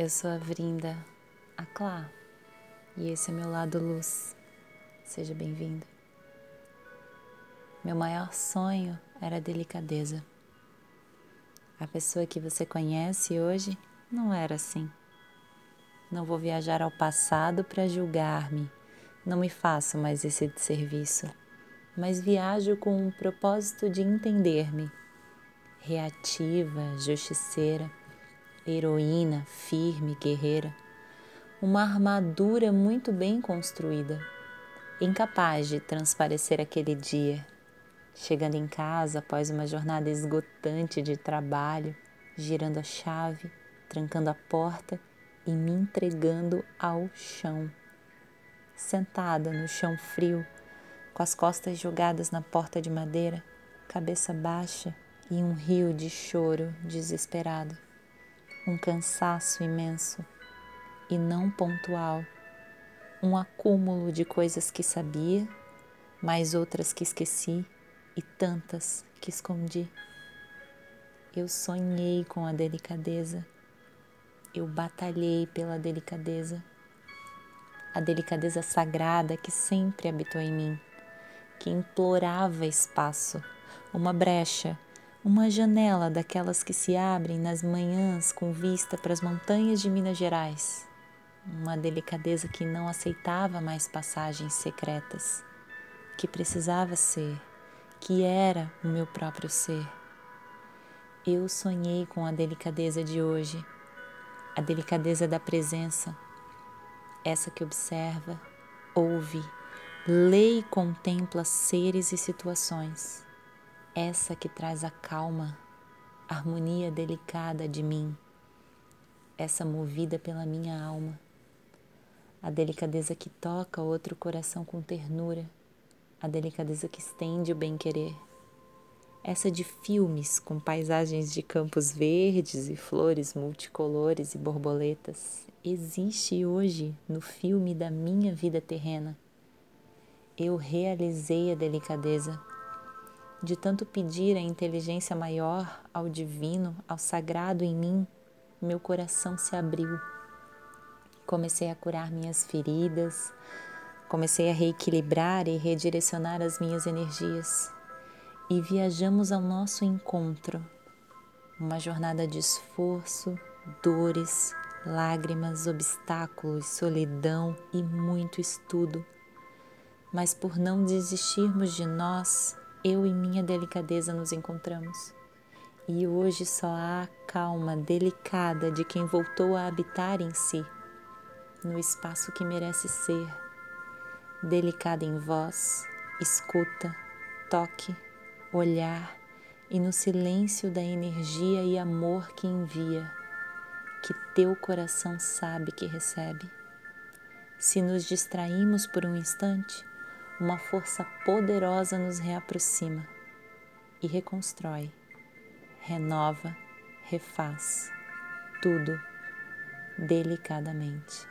Eu sou a Vrinda, a Clá, e esse é meu lado luz. Seja bem-vindo. Meu maior sonho era a delicadeza. A pessoa que você conhece hoje não era assim. Não vou viajar ao passado para julgar-me. Não me faço mais esse serviço, mas viajo com o propósito de entender-me. Reativa, justiceira, heroína, firme, guerreira, uma armadura muito bem construída, incapaz de transparecer aquele dia. Chegando em casa após uma jornada esgotante de trabalho, girando a chave, trancando a porta e me entregando ao chão. Sentada no chão frio, com as costas jogadas na porta de madeira, cabeça baixa e um rio de choro desesperado um cansaço imenso e não pontual, um acúmulo de coisas que sabia, mais outras que esqueci e tantas que escondi. Eu sonhei com a delicadeza, eu batalhei pela delicadeza, a delicadeza sagrada que sempre habitou em mim, que implorava espaço, uma brecha uma janela daquelas que se abrem nas manhãs com vista para as montanhas de Minas Gerais, uma delicadeza que não aceitava mais passagens secretas, que precisava ser, que era o meu próprio ser. Eu sonhei com a delicadeza de hoje, a delicadeza da presença, essa que observa, ouve, lê e contempla seres e situações essa que traz a calma, a harmonia delicada de mim, essa movida pela minha alma, a delicadeza que toca outro coração com ternura, a delicadeza que estende o bem-querer, essa de filmes com paisagens de campos verdes e flores multicolores e borboletas, existe hoje no filme da minha vida terrena. Eu realizei a delicadeza de tanto pedir a inteligência maior, ao divino, ao sagrado em mim, meu coração se abriu. Comecei a curar minhas feridas, comecei a reequilibrar e redirecionar as minhas energias e viajamos ao nosso encontro. Uma jornada de esforço, dores, lágrimas, obstáculos, solidão e muito estudo. Mas por não desistirmos de nós, eu e minha delicadeza nos encontramos. E hoje só há a calma delicada de quem voltou a habitar em si, no espaço que merece ser, delicada em voz, escuta, toque, olhar e no silêncio da energia e amor que envia, que teu coração sabe que recebe. Se nos distraímos por um instante, uma força poderosa nos reaproxima e reconstrói, renova, refaz tudo delicadamente.